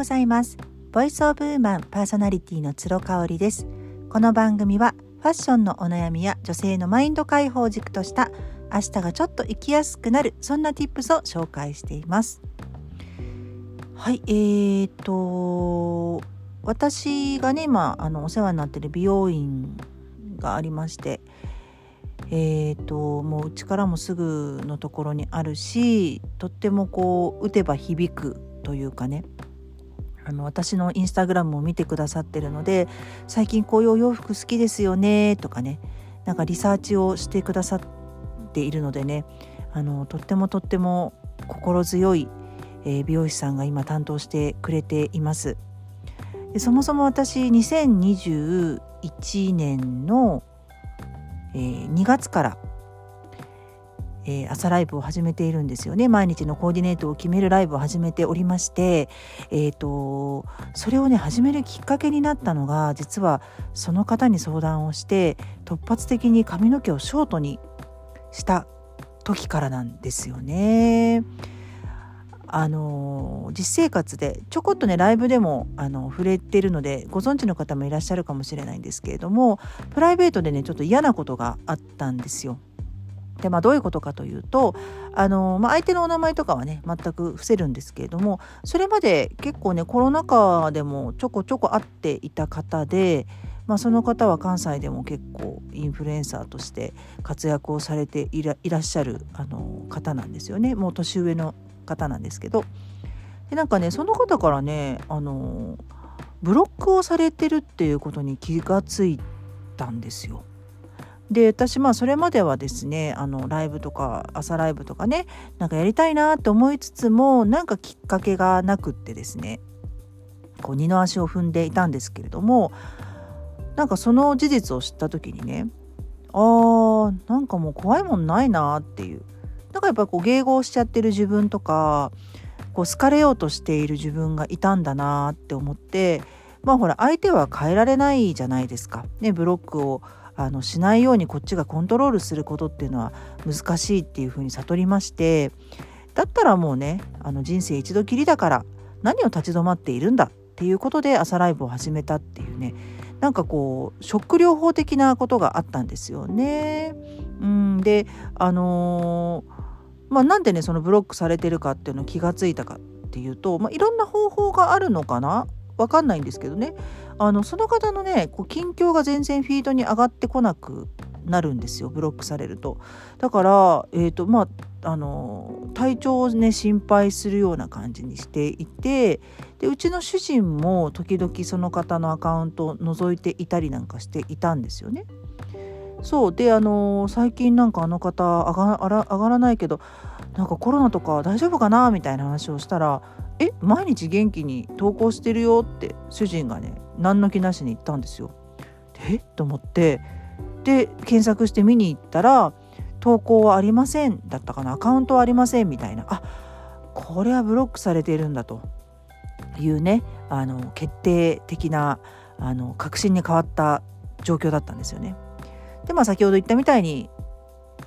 ございます。ボイスオブウーマンパーソナリティの鶴香織です。この番組はファッションのお悩みや女性のマインド解放軸とした明日がちょっと生きやすくなるそんな tips を紹介しています。はいえーと私がね今あのお世話になっている美容院がありましてえーと、もううちからもすぐのところにあるしとってもこう打てば響くというかね。あの私のインスタグラムを見てくださってるので最近こういうお洋服好きですよねとかねなんかリサーチをしてくださっているのでねあのとってもとっても心強い、え、美容師さんが今担当してくれています。でそもそも私2021年のえ、2月から、えー、朝ライブを始めているんですよね毎日のコーディネートを決めるライブを始めておりまして、えーと、それをね始めるきっかけになったのが実はその方に相談をして突発的に髪の毛をショートにした時からなんですよね。あの実生活でちょこっとねライブでもあの触れてるのでご存知の方もいらっしゃるかもしれないんですけれどもプライベートでねちょっと嫌なことがあったんですよ。でまあ、どういうことかというとあの、まあ、相手のお名前とかはね全く伏せるんですけれどもそれまで結構ねコロナ禍でもちょこちょこ会っていた方で、まあ、その方は関西でも結構インフルエンサーとして活躍をされていらっしゃるあの方なんですよねもう年上の方なんですけどでなんかねその方からねあのブロックをされてるっていうことに気がついたんですよ。で私まあそれまではですねあのライブとか朝ライブとかねなんかやりたいなって思いつつもなんかきっかけがなくってですねこう二の足を踏んでいたんですけれどもなんかその事実を知った時にねあーなんかもう怖いもんないなっていうだかやっぱこう迎合しちゃってる自分とかこう好かれようとしている自分がいたんだなって思ってまあほら相手は変えられないじゃないですか。ね、ブロックをあのしないようにこっちがコントロールすることっていうのは難しいっていうふうに悟りましてだったらもうねあの人生一度きりだから何を立ち止まっているんだっていうことで朝ライブを始めたっていうねなんかこうショック療法的なことがあったんですよね。うん、であのーまあ、なんでねそのブロックされてるかっていうのを気がついたかっていうと、まあ、いろんな方法があるのかなわかんないんですけどねあのその方のねこう近況が全然フィードに上がってこなくなるんですよブロックされると。だから、えーとまあ、あの体調をね心配するような感じにしていてでうちの主人も時々その方のアカウントを覗いていたりなんかしていたんですよね。そうであの、最近なんかあの方上が上がらないけどなんかコロナとか大丈夫かなみたいな話をしたら「え毎日元気に投稿してるよ」って主人がね何の気なしに言ったんですよ。え？と思って。で検索して見に行ったら「投稿はありません」だったかな「アカウントはありません」みたいな。あこれはブロックされているんだと。いうねあの決定的なあの確信に変わった状況だったんですよね。でまあ先ほど言ったみたいに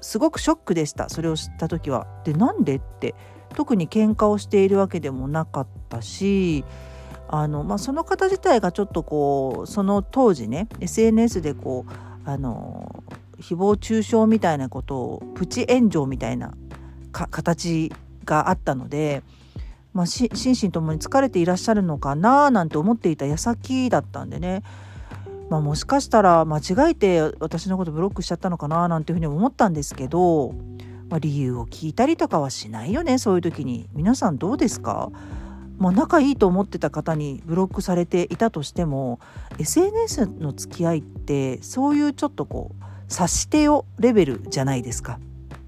すごくショックでした。それを知った時は。でなんで？って特に喧嘩をしているわけでもなかったしあの、まあ、その方自体がちょっとこうその当時ね SNS でこうあの誹謗中傷みたいなことをプチ炎上みたいな形があったので、まあ、心身ともに疲れていらっしゃるのかななんて思っていた矢先だったんでね。まあ、もしかしたら間違えて私のことブロックしちゃったのかななんていうふうに思ったんですけど、まあ、理由を聞いたりとかはしないよねそういう時に皆さんどうですか？まあ、仲いいと思ってた方にブロックされていたとしても SNS の付き合いってそういうちょっとこう察してよレベルじゃないですか。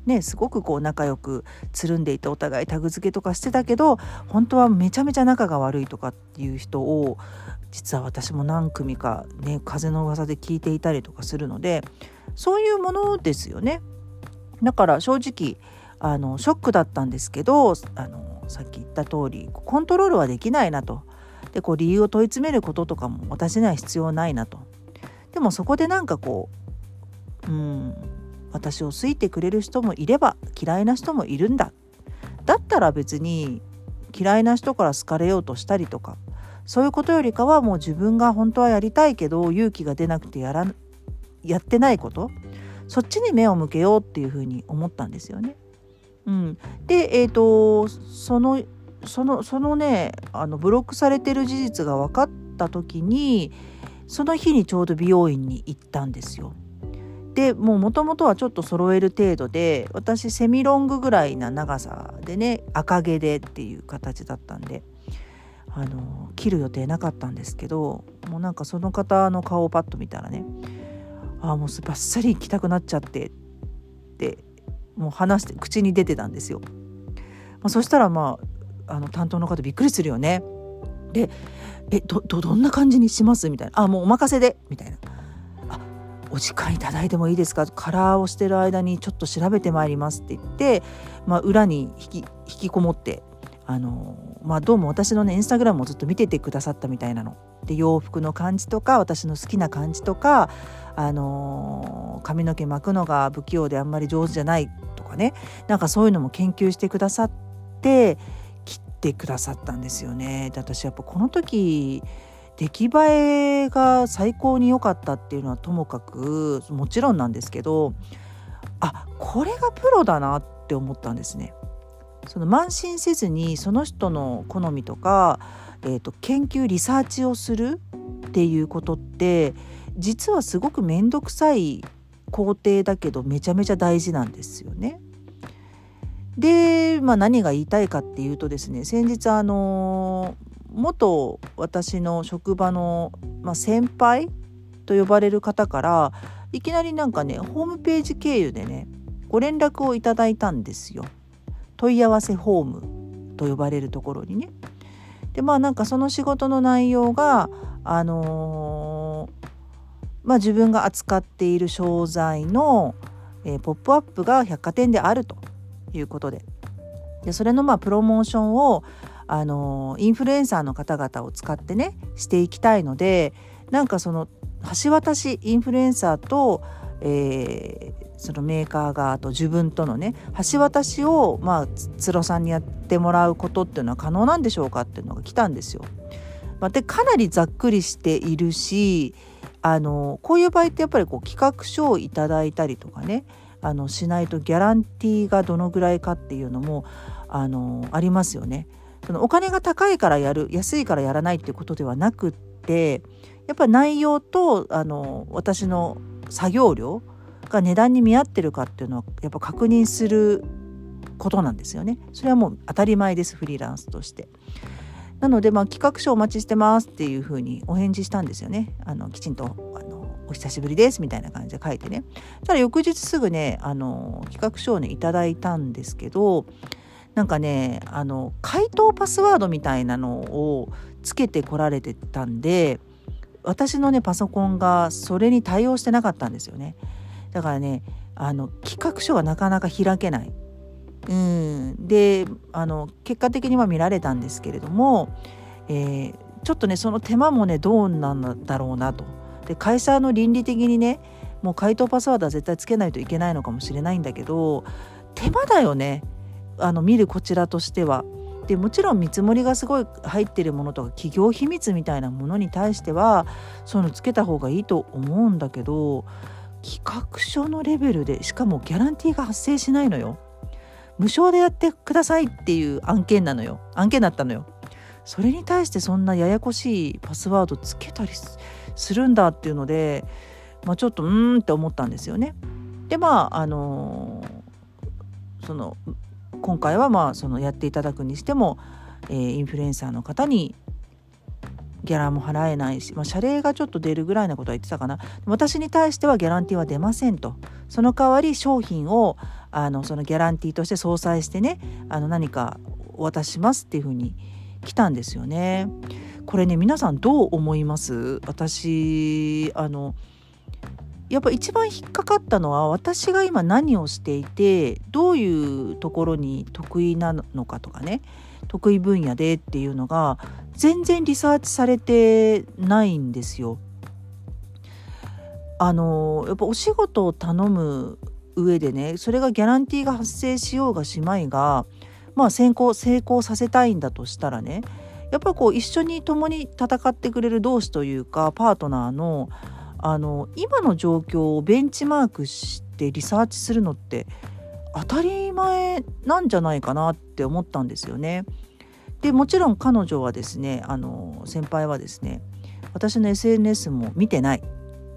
ね、すごくこう仲良くつるんでいてお互いタグ付けとかしてたけど本当はめちゃめちゃ仲が悪いとかっていう人を実は私も何組かね風の噂で聞いていたりとかするのでそういうものですよね。だから正直あのショックだったんですけどあのさっき言った通りコントロールはできないなと。でこう理由を問い詰めることとかも私には必要ないなと。でもそこでなんかこううん私を好いてくれる人もいれば嫌いな人もいるんだ。だったら別に嫌いな人から好かれようとしたりとかそういうことよりかはもう自分が本当はやりたいけど勇気が出なくてやらやってないことそっちに目を向けようっていうふうに思ったんですよね。うん、でえ、ー、とそのそのそのねあのブロックされてる事実が分かった時にその日にちょうど美容院に行ったんですよ。でもうもともとはちょっと揃える程度で私セミロングぐらいな長さでね赤毛でっていう形だったんであの切る予定なかったんですけどもうなんかその方の顔をパッと見たらねあもうバッサリ行きたくなっちゃってってもう話して口に出てたんですよ。まあ、そしたらまああの担当の方びっくりするよね。で「えどどんな感じにします?」みたいな「あもうお任せで」みたいな「あお時間いただいてもいいですか?」カラーをしてる間にちょっと調べてまいりますって言って、まあ、裏に引き引きこもってあのまあどうも私のねインスタグラムをずっと見ててくださったみたいなの。で洋服の感じとか私の好きな感じとかあの髪の毛巻くのが不器用であんまり上手じゃないとかねなんかそういうのも研究してくださって切ってくださったんですよね。で私やっぱこの時出来栄えが最高に良かったっていうのはともかくもちろんなんですけどあこれがプロだなって思ったんですね。その慢心せずにその人の好みとか、えーと、研究リサーチをするっていうことって実はすごく面倒くさい工程だけどめちゃめちゃ大事なんですよね。で、まあ、何が言いたいかっていうとですね先日あの元私の職場の、まあ、先輩と呼ばれる方からいきなりなんかねホームページ経由でねご連絡をいただいたんですよ。問い合わせフォームと呼ばれるところにね。でまあなんかその仕事の内容があのー、まあ、自分が扱っている商材の、えー、ポップアップが百貨店であるということで。でそれのまあプロモーションをあの、インフルエンサーの方々を使ってねしていきたいのでなんかその橋渡しインフルエンサーと、えー、そのメーカー側と自分とのね橋渡しをまあつろさんにやってもらうことっていうのは可能なんでしょうかっていうのが来たんですよ。まあ、でかなりざっくりしているしあのこういう場合ってやっぱりこう企画書をいただいたりとかねあのしないとギャランティーがどのぐらいかっていうのもあのありますよね。そのお金が高いからやる安いからやらないっていうことではなくってやっぱり内容とあの私の作業量が値段に見合ってるかっていうのはやっぱ確認することなんですよね。それはもう当たり前ですフリーランスとして。なので、まあ、企画書お待ちしてますっていうふうにお返事したんですよね。あのきちんとあのお久しぶりですみたいな感じで書いてね。ただ翌日すぐねあの企画書をねいただいたんですけどなんかねあの回答パスワードみたいなのをつけてこられてたんで私のねパソコンがそれに対応してなかったんですよね。だからねあの企画書がなかなか開けない。うん、であの結果的には見られたんですけれども、えー、ちょっとねその手間もねどうなんだろうなと。で会社の倫理的にねもう回答パスワードは絶対つけないといけないのかもしれないんだけど手間だよねあの見るこちらとしては。でもちろん見積もりがすごい入ってるものとか企業秘密みたいなものに対してはそういうのつけた方がいいと思うんだけど企画書のレベルでしかもギャランティーが発生しないのよ。無償でやってくださいっていう案件なのよ。案件だったのよ。それに対してそんなややこしいパスワードつけたりするんだっていうので、まあ、ちょっとうーんって思ったんですよね。でまああのー、その今回はまあそのやっていただくにしても、えー、インフルエンサーの方にギャラも払えないし、まあ、謝礼がちょっと出るぐらいなことは言ってたかな。私に対してはギャランティーは出ませんと。その代わり商品をあのそのギャランティーとして相殺してねあの何かお渡ししますっていうふうに来たんですよね。これね皆さんどう思います？私あのやっぱ一番引っかかったのは私が今何をしていてどういうところに得意なのかとかね得意分野でっていうのが全然リサーチされてないんですよ。あのやっぱお仕事を頼む上でねそれがギャランティーが発生しようがしまいがまあ先行成功させたいんだとしたらねやっぱこう一緒に共に戦ってくれる同士というかパートナーのあの今の状況をベンチマークしてリサーチするのって当たり前なんじゃないかなって思ったんですよね。でもちろん彼女はですねあの先輩はですね私の SNS も見てない。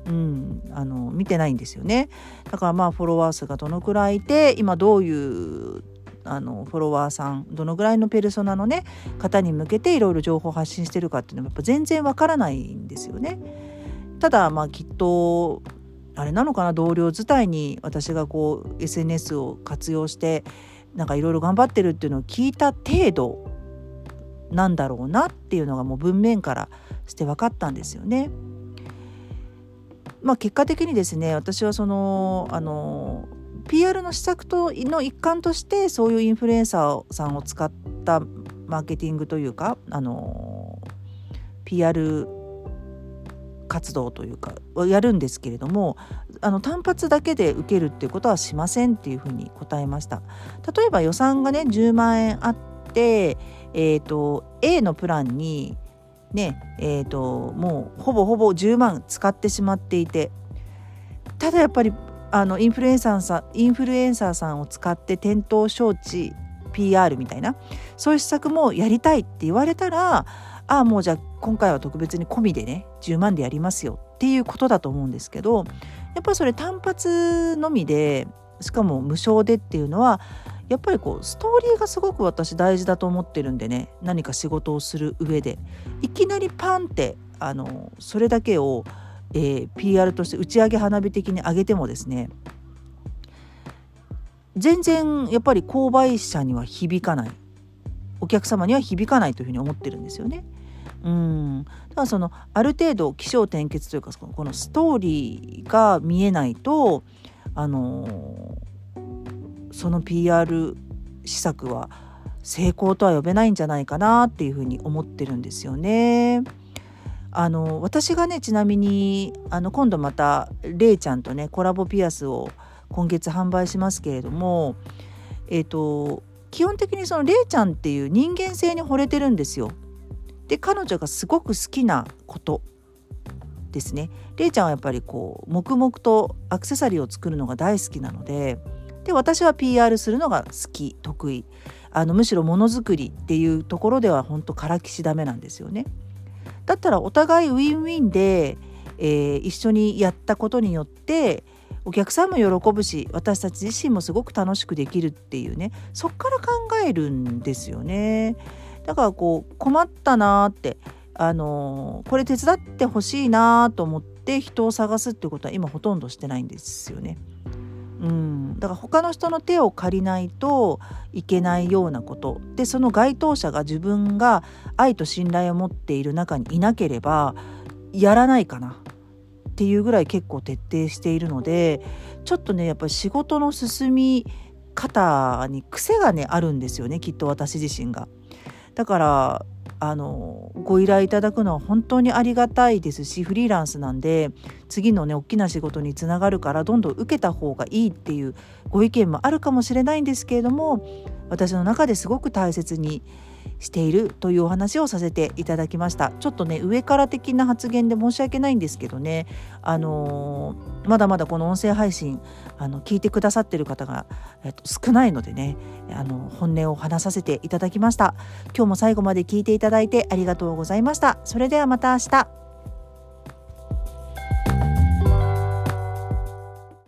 うん、あの見てないんですよねだからまあフォロワー数がどのくらいで今どういうあのフォロワーさんどのぐらいのペルソナのね方に向けていろいろ情報を発信してるかっていうのもやっぱ全然わからないんですよね。ただまあきっとあれなのかな同僚伝いに私がこう SNS を活用してなんかいろいろ頑張ってるっていうのを聞いた程度なんだろうなっていうのがもう文面からして分かったんですよね。まあ、結果的にですね私はそのあの PR の施策との一環としてそういうインフルエンサーさんを使ったマーケティングというかあの PR 活動というかやるんですけれどもあの単発だけで受けるっていうことはしませんっていうふうに答えました。例えば予算がね10万円あって、えーと、A のプランにねえーともうほぼほぼ10万使ってしまっていてただやっぱりあのインフルエンサーさんインフルエンサーさんを使って店頭招致 PR みたいなそういう施策もやりたいって言われたらああもうじゃあ今回は特別に込みでね10万でやりますよ。っていうことだと思うんですけどやっぱりそれ単発のみでしかも無償でっていうのはやっぱりこうストーリーがすごく私大事だと思ってるんでね何か仕事をする上で。いきなりパンってあのそれだけを、えー、PR として打ち上げ花火的に上げてもですね全然やっぱり購買者には響かない。お客様には響かないというふうに思ってるんですよね。うんだからそのある程度起承転結というかこのストーリーが見えないとあのその PR 施策は成功とは呼べないんじゃないかなっていうふうに思ってるんですよね。あの私がねちなみにあの今度またれいちゃんとねコラボピアスを今月販売しますけれどもえっ、ー、と基本的にそのれいちゃんっていう人間性に惚れてるんですよ。で彼女がすごく好きなことですね。れいちゃんはやっぱりこう黙々とアクセサリーを作るのが大好きなのでで私は PR するのが好き得意あのむしろものづくりっていうところでは本当からきしダメなんですよね。だったらお互いウィンウィンで、えー、一緒にやったことによってお客さんも喜ぶし私たち自身もすごく楽しくできるっていうねそっから考えるんですよね。だからこう困ったなーってあのー、これ手伝ってほしいなと思って人を探すってことは今ほとんどしてないんですよね。うん、だから他の人の手を借りないといけないようなことでその該当者が自分が愛と信頼を持っている中にいなければやらないかなっていうぐらい結構徹底しているのでちょっとねやっぱり仕事の進み方に癖がねあるんですよねきっと私自身が。だからあのご依頼いただくのは本当にありがたいですしフリーランスなんで次のね大きな仕事につながるからどんどん受けた方がいいっていうご意見もあるかもしれないんですけれども私の中ですごく大切にしているというお話をさせていただきました。ちょっとね上から的な発言で申し訳ないんですけどね。あのー、まだまだこの音声配信あの聞いてくださってる方が、えっと、少ないのでねあの本音を話させていただきました。今日も最後まで聞いていただいてありがとうございました。それではまた明日。